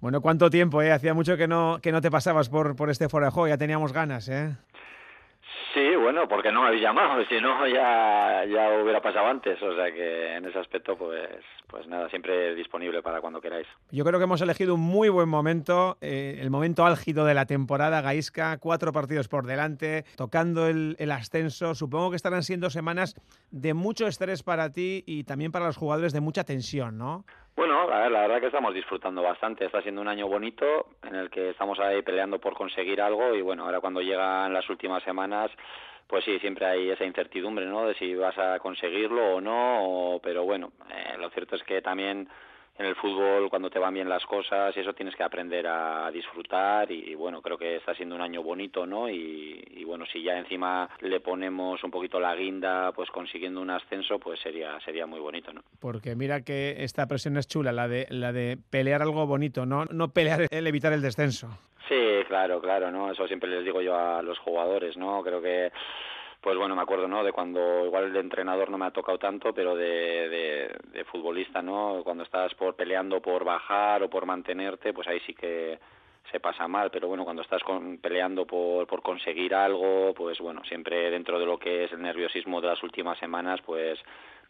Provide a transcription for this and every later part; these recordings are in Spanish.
Bueno, ¿cuánto tiempo, eh? Hacía mucho que no, que no te pasabas por, por este foro de juego, ya teníamos ganas, ¿eh? Sí, bueno, porque no me habéis llamado, si no ya, ya hubiera pasado antes, o sea que en ese aspecto pues, pues nada, siempre disponible para cuando queráis. Yo creo que hemos elegido un muy buen momento, eh, el momento álgido de la temporada, Gaisca, cuatro partidos por delante, tocando el, el ascenso, supongo que estarán siendo semanas de mucho estrés para ti y también para los jugadores de mucha tensión, ¿no? Bueno, la, la verdad que estamos disfrutando bastante. Está siendo un año bonito en el que estamos ahí peleando por conseguir algo y bueno, ahora cuando llegan las últimas semanas, pues sí, siempre hay esa incertidumbre, ¿no? De si vas a conseguirlo o no, pero bueno, eh, lo cierto es que también en el fútbol cuando te van bien las cosas y eso tienes que aprender a disfrutar y, bueno creo que está siendo un año bonito no y, bueno si ya encima le ponemos un poquito la guinda pues consiguiendo un ascenso pues sería sería muy bonito no porque mira que esta presión es chula la de la de pelear algo bonito no no pelear el evitar el descenso. Sí claro claro no eso siempre les digo yo a los jugadores no creo que pues bueno, me acuerdo, ¿no? De cuando igual de entrenador no me ha tocado tanto, pero de, de, de, futbolista, ¿no? Cuando estás por peleando por bajar o por mantenerte, pues ahí sí que se pasa mal, pero bueno, cuando estás con, peleando por, por conseguir algo, pues bueno, siempre dentro de lo que es el nerviosismo de las últimas semanas, pues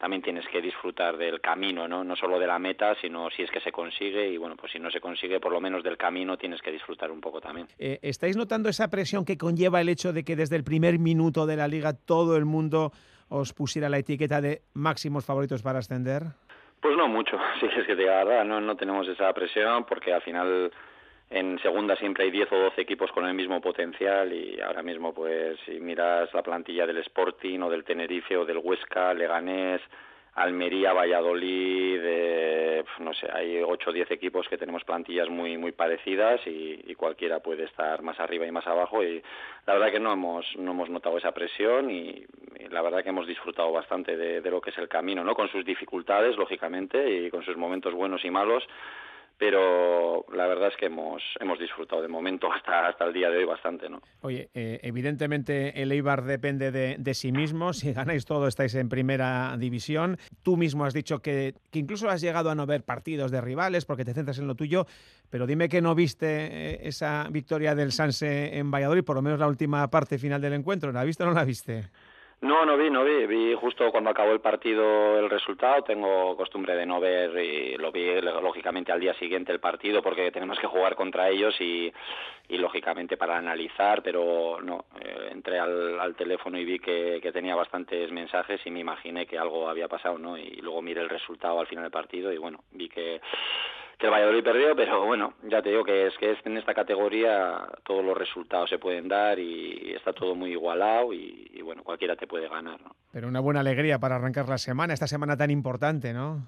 también tienes que disfrutar del camino, ¿no? No solo de la meta, sino si es que se consigue y bueno, pues si no se consigue, por lo menos del camino tienes que disfrutar un poco también. Eh, ¿Estáis notando esa presión que conlleva el hecho de que desde el primer minuto de la liga todo el mundo os pusiera la etiqueta de máximos favoritos para ascender? Pues no mucho, sí es que la verdad, no, no tenemos esa presión porque al final en segunda siempre hay 10 o 12 equipos con el mismo potencial y ahora mismo pues si miras la plantilla del Sporting o del Tenerife o del Huesca, Leganés, Almería, Valladolid, eh, no sé, hay 8 o 10 equipos que tenemos plantillas muy muy parecidas y, cualquiera puede estar más arriba y más abajo y la verdad que no hemos no hemos notado esa presión y, y la verdad que hemos disfrutado bastante de, de lo que es el camino, ¿no? Con sus dificultades, lógicamente, y con sus momentos buenos y malos, pero la verdad es que hemos, hemos disfrutado de momento hasta, hasta el día de hoy bastante. ¿no? Oye, eh, evidentemente el Eibar depende de, de, sí mismo, si ganáis todo estáis en primera división, tú mismo has dicho que, que, incluso has llegado a no ver partidos de rivales porque te centras en lo tuyo, pero dime que no viste eh, esa victoria del Sanse en Valladolid, por lo menos la última parte final del encuentro, ¿la viste o no la viste? No, no vi, no vi. Vi justo cuando acabó el partido el resultado. Tengo costumbre de no ver y lo vi lógicamente al día siguiente el partido porque tenemos que jugar contra ellos y, y lógicamente para analizar, pero no. Eh, entré al, al, teléfono y vi que, que, tenía bastantes mensajes y me imaginé que algo había pasado, ¿no? Y luego miré el resultado al final del partido y bueno, vi que que el Valladolid perdió, pero bueno, ya te digo que es que en esta categoría todos los resultados se pueden dar y está todo muy igualado y, y bueno, cualquiera te puede ganar, ¿no? Pero una buena alegría para arrancar la semana, esta semana tan importante, ¿no?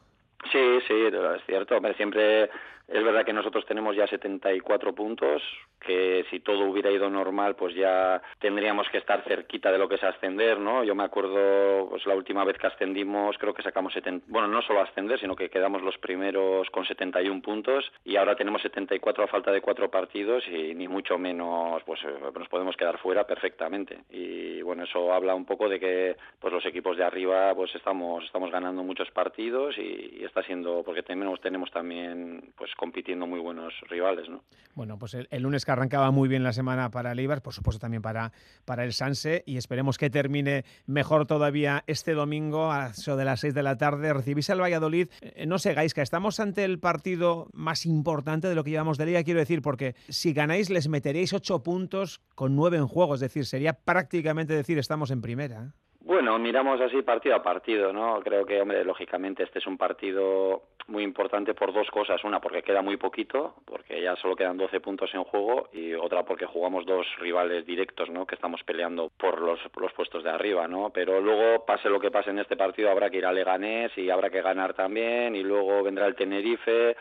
Sí, sí, es cierto. Siempre es verdad que nosotros tenemos ya 74 puntos, que si todo hubiera ido normal, pues ya tendríamos que estar cerquita de lo que es ascender, ¿no? Yo me acuerdo, pues la última vez que ascendimos, creo que sacamos 70, bueno, no solo ascender, sino que quedamos los primeros con 71 puntos y ahora tenemos 74 a falta de cuatro partidos y ni mucho menos, pues nos podemos quedar fuera perfectamente. Y bueno, eso habla un poco de que, pues los equipos de arriba, pues estamos estamos ganando muchos partidos y, está siendo, porque tenemos tenemos también, pues compitiendo muy buenos rivales, ¿no? Bueno, pues el, el, lunes que arrancaba muy bien la semana para el Eibar, por supuesto también para, para el Sanse, y esperemos que termine mejor todavía este domingo a eso de las 6 de la tarde. Recibís al Valladolid. Eh, no sé, Gaisca, estamos ante el partido más importante de lo que llevamos de liga, quiero decir, porque si ganáis les meteréis 8 puntos con 9 en juego, es decir, sería prácticamente decir estamos en primera. Bueno, miramos así partido a partido, ¿no? Creo que, hombre, lógicamente este es un partido muy importante por dos cosas. Una, porque queda muy poquito, porque ya solo quedan 12 puntos en juego, y otra, porque jugamos dos rivales directos, ¿no? Que estamos peleando por los, los puestos de arriba, ¿no? Pero luego, pase lo que pase en este partido, habrá que ir a Leganés y habrá que ganar también, y luego vendrá el Tenerife.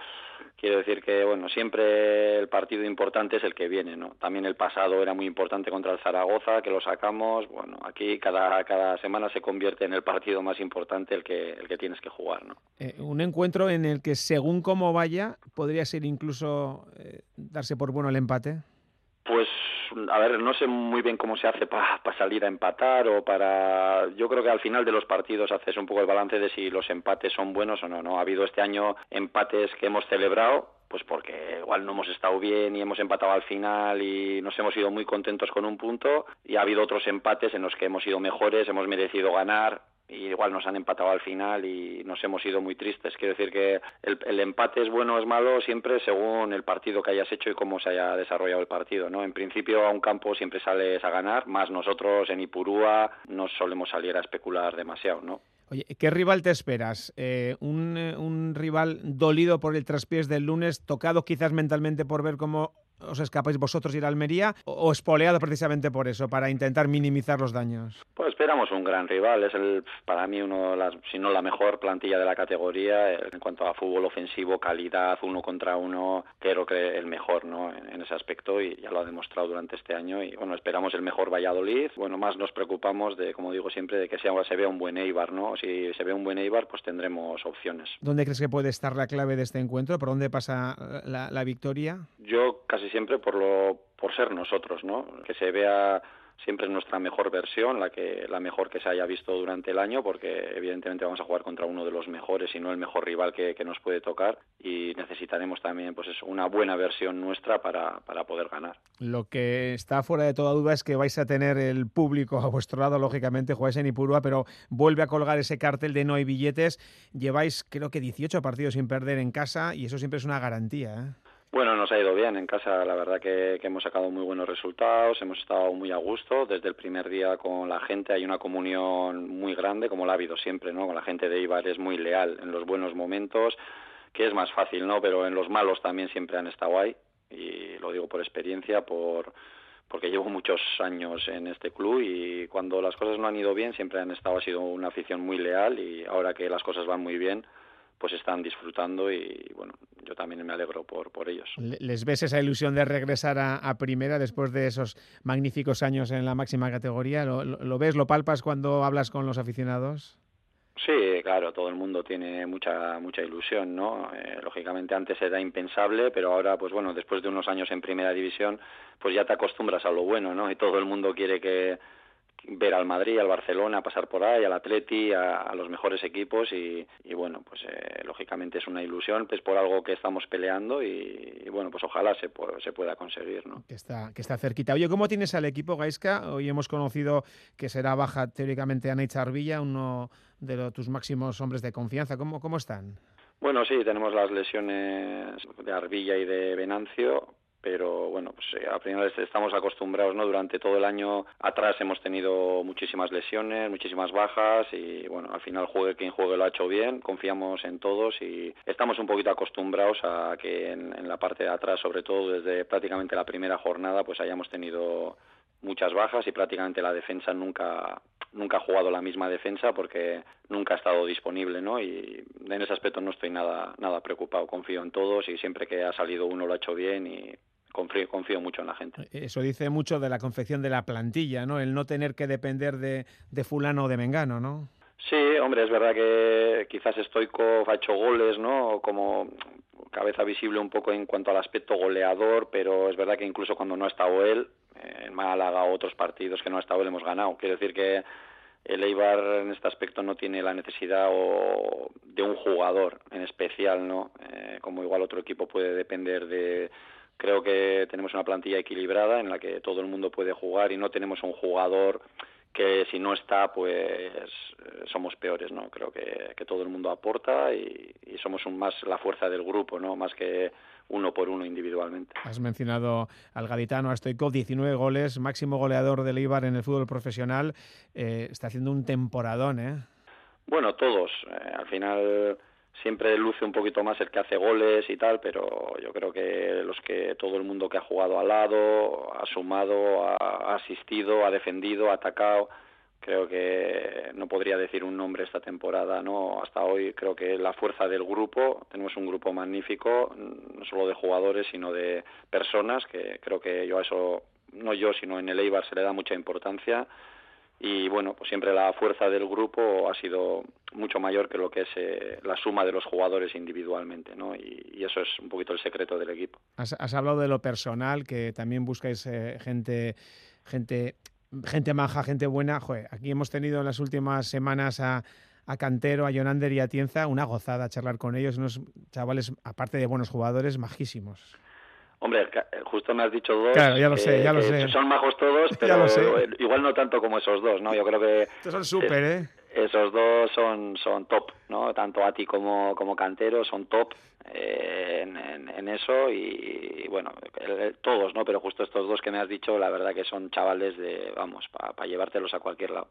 Quiero decir que, bueno, siempre el partido importante es el que viene, ¿no? También el pasado era muy importante contra el Zaragoza, que lo sacamos. Bueno, aquí cada, cada semana se convierte en el partido más importante el que, el que tienes que jugar, ¿no? Eh, un encuentro en el que, según cómo vaya, podría ser incluso eh, darse por bueno el empate. Pues, a ver, no sé muy bien cómo se hace para pa salir a empatar o para... Yo creo que al final de los partidos haces un poco el balance de si los empates son buenos o no, ¿no? Ha habido este año empates que hemos celebrado pues porque igual no hemos estado bien y hemos empatado al final y nos hemos ido muy contentos con un punto y ha habido otros empates en los que hemos sido mejores, hemos merecido ganar y igual nos han empatado al final y nos hemos ido muy tristes. Quiero decir que el, empate es bueno o es malo siempre según el partido que hayas hecho y cómo se haya desarrollado el partido, ¿no? En principio a un campo siempre sales a ganar, más nosotros en Ipurúa no solemos salir a especular demasiado, ¿no? Oye, ¿qué rival te esperas? Eh, eh, un, rival dolido por el traspiés del lunes, tocado quizás mentalmente por ver cómo os escapáis vosotros ir a Almería o espoleado precisamente por eso, para intentar minimizar los daños? Pues esperamos un gran rival, es el para mí uno de las, si no la mejor plantilla de la categoría en cuanto a fútbol ofensivo, calidad, uno contra uno, creo que el mejor ¿no? en, ese aspecto y ya lo ha demostrado durante este año y bueno, esperamos el mejor Valladolid, bueno, más nos preocupamos de, como digo siempre, de que sea, se vea un buen Eibar, ¿no? Si se ve un buen Eibar, pues tendremos opciones. ¿Dónde crees que puede estar la clave de este encuentro? ¿Por dónde pasa la, la victoria? Yo casi siempre por lo por ser nosotros, ¿no? Que se vea siempre es nuestra mejor versión, la que la mejor que se haya visto durante el año, porque evidentemente vamos a jugar contra uno de los mejores y no el mejor rival que, nos puede tocar y necesitaremos también pues eso, una buena versión nuestra para, para poder ganar. Lo que está fuera de toda duda es que vais a tener el público a vuestro lado, lógicamente, jugáis en Ipurúa, pero vuelve a colgar ese cartel de no hay billetes. Lleváis creo que 18 partidos sin perder en casa y eso siempre es una garantía. ¿eh? Bueno, nos ha ido bien en casa, la verdad que, hemos sacado muy buenos resultados, hemos estado muy a gusto, desde el primer día con la gente hay una comunión muy grande, como la ha habido siempre, ¿no? Con la gente de Ibar es muy leal en los buenos momentos, que es más fácil, ¿no? Pero en los malos también siempre han estado ahí, y lo digo por experiencia, por porque llevo muchos años en este club y cuando las cosas no han ido bien siempre han estado, ha sido una afición muy leal y ahora que las cosas van muy bien, pues están disfrutando y bueno, yo también me alegro por, por ellos. ¿Les ves esa ilusión de regresar a, primera después de esos magníficos años en la máxima categoría? ¿Lo, ves, lo palpas cuando hablas con los aficionados? Sí, claro, todo el mundo tiene mucha mucha ilusión, ¿no? Eh, lógicamente antes era impensable, pero ahora, pues bueno, después de unos años en primera división, pues ya te acostumbras a lo bueno, ¿no? Y todo el mundo quiere que ver al Madrid, al Barcelona, pasar por ahí, al Atleti, a, los mejores equipos y, bueno, pues eh, lógicamente es una ilusión, pues por algo que estamos peleando y, bueno, pues ojalá se, se pueda conseguir, ¿no? Que está, que está cerquita. Oye, ¿cómo tienes al equipo, Gaisca? Hoy hemos conocido que será baja teóricamente Ana Arvilla, uno de tus máximos hombres de confianza. ¿Cómo, cómo están? Bueno, sí, tenemos las lesiones de Arvilla y de Venancio, pero bueno, pues eh, al final estamos acostumbrados, ¿no? Durante todo el año atrás hemos tenido muchísimas lesiones, muchísimas bajas y bueno, al final juegue quien juegue lo ha hecho bien, confiamos en todos y estamos un poquito acostumbrados a que en, en la parte de atrás, sobre todo desde prácticamente la primera jornada, pues hayamos tenido muchas bajas y prácticamente la defensa nunca nunca ha jugado la misma defensa porque nunca ha estado disponible, ¿no? Y en ese aspecto no estoy nada nada preocupado, confío en todos y siempre que ha salido uno lo ha hecho bien y confío, confío mucho en la gente. Eso dice mucho de la confección de la plantilla, ¿no? El no tener que depender de, de fulano o de mengano, ¿no? Sí, hombre, es verdad que quizás Stoikov ha hecho goles, ¿no? Como cabeza visible un poco en cuanto al aspecto goleador, pero es verdad que incluso cuando no ha estado él, en Málaga o otros partidos que no ha estado él hemos ganado. Quiero decir que el Eibar en este aspecto no tiene la necesidad de un jugador en especial, ¿no? Eh, como igual otro equipo puede depender de Creo que tenemos una plantilla equilibrada en la que todo el mundo puede jugar y no tenemos un jugador que si no está, pues eh, somos peores, ¿no? Creo que, todo el mundo aporta y, somos un, más la fuerza del grupo, ¿no? Más que uno por uno individualmente. Has mencionado al gaditano, a Stoikov, 19 goles, máximo goleador del Ibar en el fútbol profesional. Eh, está haciendo un temporadón, ¿eh? Bueno, todos. Eh, al final siempre luce un poquito más el que hace goles y tal, pero yo creo que los que todo el mundo que ha jugado al lado, ha sumado, ha, asistido, ha defendido, ha atacado, creo que no podría decir un nombre esta temporada, no, hasta hoy creo que la fuerza del grupo, tenemos un grupo magnífico, no solo de jugadores, sino de personas, que creo que yo a eso no yo, sino en el Eibar se le da mucha importancia y bueno, pues siempre la fuerza del grupo ha sido mucho mayor que lo que es eh, la suma de los jugadores individualmente, ¿no? Y, eso es un poquito el secreto del equipo. Has, hablado de lo personal, que también buscáis eh, gente, gente, gente maja, gente buena. Joder, aquí hemos tenido en las últimas semanas a, a Cantero, a Jonander y a Tienza, una gozada charlar con ellos, unos chavales, aparte de buenos jugadores, majísimos. Hombre, justo me has dicho dos. Claro, ya lo sé, ya lo sé. Son majos todos, pero igual no tanto como esos dos, ¿no? Yo creo que... Estos son súper, ¿eh? Esos dos son, son top, ¿no? Tanto Ati como, como Cantero son top eh, en, eso y, bueno, todos, ¿no? Pero justo estos dos que me has dicho, la verdad que son chavales de, vamos, para llevártelos a cualquier lado.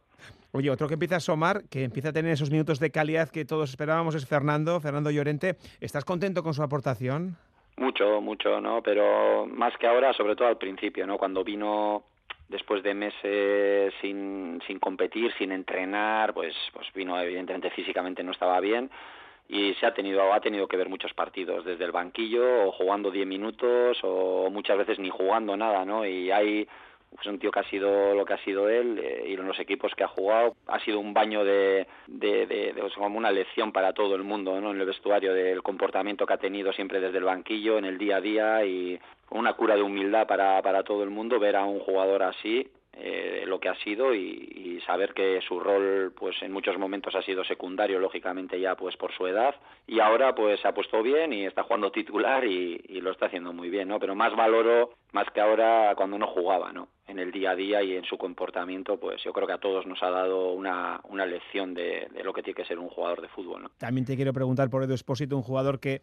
Oye, otro que empieza a asomar, que empieza a tener esos minutos de calidad que todos esperábamos es Fernando, Fernando Llorente. ¿Estás contento con su aportación? Mucho, mucho, ¿no? Pero más que ahora, sobre todo al principio, ¿no? Cuando vino después de meses sin, sin competir, sin entrenar, pues, pues vino evidentemente físicamente no estaba bien y se ha tenido ha tenido que ver muchos partidos desde el banquillo o jugando 10 minutos o muchas veces ni jugando nada, ¿no? Y hay es un tío que ha sido lo que ha sido él eh, y en los equipos que ha jugado ha sido un baño de, de, de, como una lección para todo el mundo ¿no? en el vestuario del comportamiento que ha tenido siempre desde el banquillo en el día a día y una cura de humildad para, para todo el mundo ver a un jugador así eh, lo que ha sido y, saber que su rol pues en muchos momentos ha sido secundario lógicamente ya pues por su edad y ahora pues se ha puesto bien y está jugando titular y, lo está haciendo muy bien no pero más valoro más que ahora cuando no jugaba no en el día a día y en su comportamiento pues yo creo que a todos nos ha dado una, una lección de, lo que tiene que ser un jugador de fútbol ¿no? también te quiero preguntar por Edu Espósito un jugador que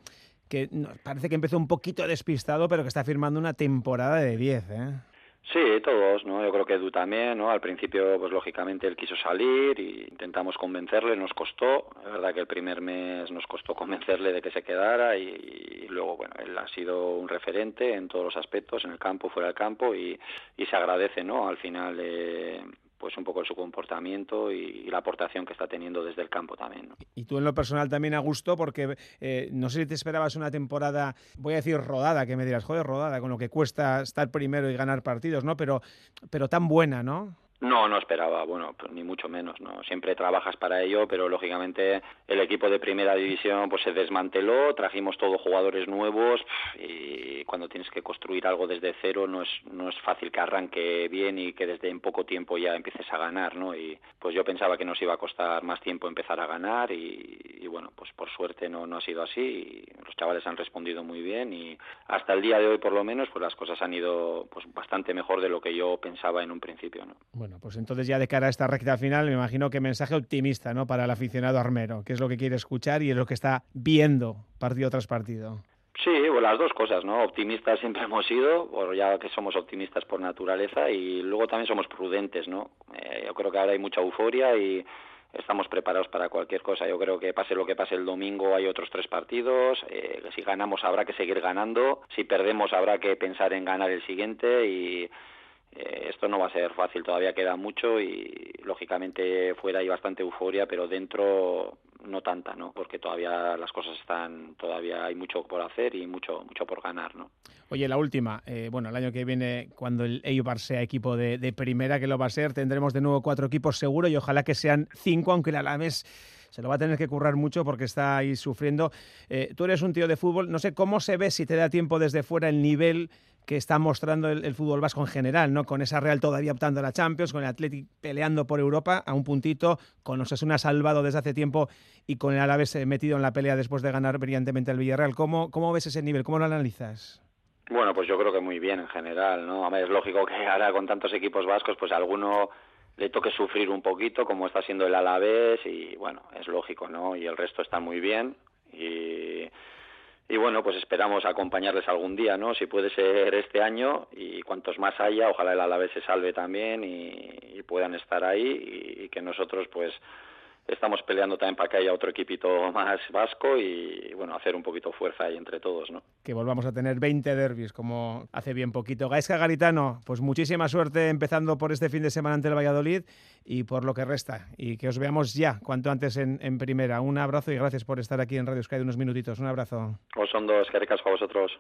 que parece que empezó un poquito despistado pero que está firmando una temporada de 10 ¿eh? Sí, todos, ¿no? Yo creo que Edu también, ¿no? Al principio, pues lógicamente él quiso salir y intentamos convencerle, nos costó, es verdad que el primer mes nos costó convencerle de que se quedara y, luego, bueno, él ha sido un referente en todos los aspectos, en el campo, fuera del campo y, y se agradece, ¿no? Al final, eh, pues un poco su comportamiento y, la aportación que está teniendo desde el campo también. Y tú en lo personal también a gusto, porque eh, no sé si te esperabas una temporada, voy a decir rodada, que me dirás, joder, rodada, con lo que cuesta estar primero y ganar partidos, ¿no? Pero, pero tan buena, ¿no? No, no esperaba, bueno, pues ni mucho menos, ¿no? Siempre trabajas para ello, pero lógicamente el equipo de primera división pues se desmanteló, trajimos todos jugadores nuevos y cuando tienes que construir algo desde cero no es, no es fácil que arranque bien y que desde en poco tiempo ya empieces a ganar, ¿no? Y pues yo pensaba que nos iba a costar más tiempo empezar a ganar y, bueno, pues por suerte no, no ha sido así y los chavales han respondido muy bien y hasta el día de hoy por lo menos pues las cosas han ido pues bastante mejor de lo que yo pensaba en un principio, ¿no? Pues entonces ya de cara a esta recta final, me imagino que mensaje optimista, ¿no? Para el aficionado armero, que es lo que quiere escuchar y es lo que está viendo partido tras partido. Sí, las dos cosas, ¿no? Optimistas siempre hemos sido, ya que somos optimistas por naturaleza, y luego también somos prudentes, ¿no? Eh, yo creo que ahora hay mucha euforia y estamos preparados para cualquier cosa. Yo creo que pase lo que pase el domingo hay otros tres partidos. Eh, si ganamos habrá que seguir ganando. Si perdemos habrá que pensar en ganar el siguiente y eh, esto no va a ser fácil, todavía queda mucho y lógicamente fuera hay bastante euforia, pero dentro no tanta, ¿no? Porque todavía las cosas están, todavía hay mucho por hacer y mucho, mucho por ganar, ¿no? Oye, la última, eh, bueno, el año que viene, cuando el Eibar sea equipo de, de, primera, que lo va a ser, tendremos de nuevo cuatro equipos seguro y ojalá que sean cinco, aunque el Alaves se lo va a tener que currar mucho porque está ahí sufriendo. Eh, tú eres un tío de fútbol, no sé cómo se ve si te da tiempo desde fuera el nivel que está mostrando el, fútbol vasco en general, ¿no? Con esa Real todavía optando a la Champions, con el Athletic peleando por Europa a un puntito, con Osasuna salvado desde hace tiempo y con el Alavés eh, metido en la pelea después de ganar brillantemente al Villarreal. ¿Cómo, ¿Cómo ves ese nivel? ¿Cómo lo analizas? Bueno, pues yo creo que muy bien en general, ¿no? A ver, es lógico que ahora con tantos equipos vascos, pues alguno le toque sufrir un poquito, como está siendo el Alavés, y bueno, es lógico, ¿no? Y el resto está muy bien. Y y bueno, pues esperamos acompañarles algún día, ¿no? Si puede ser este año y cuantos más haya, ojalá el Alavés se salve también y, puedan estar ahí y, que nosotros pues estamos peleando también para que haya otro equipito más vasco y bueno, hacer un poquito fuerza ahí entre todos, ¿no? Que volvamos a tener 20 derbis como hace bien poquito. Gaisca Garitano, pues muchísima suerte empezando por este fin de semana ante el Valladolid y por lo que resta y que os veamos ya cuanto antes en, en primera. Un abrazo y gracias por estar aquí en Radio Sky de unos minutitos. Un abrazo. Os son dos, a vosotros.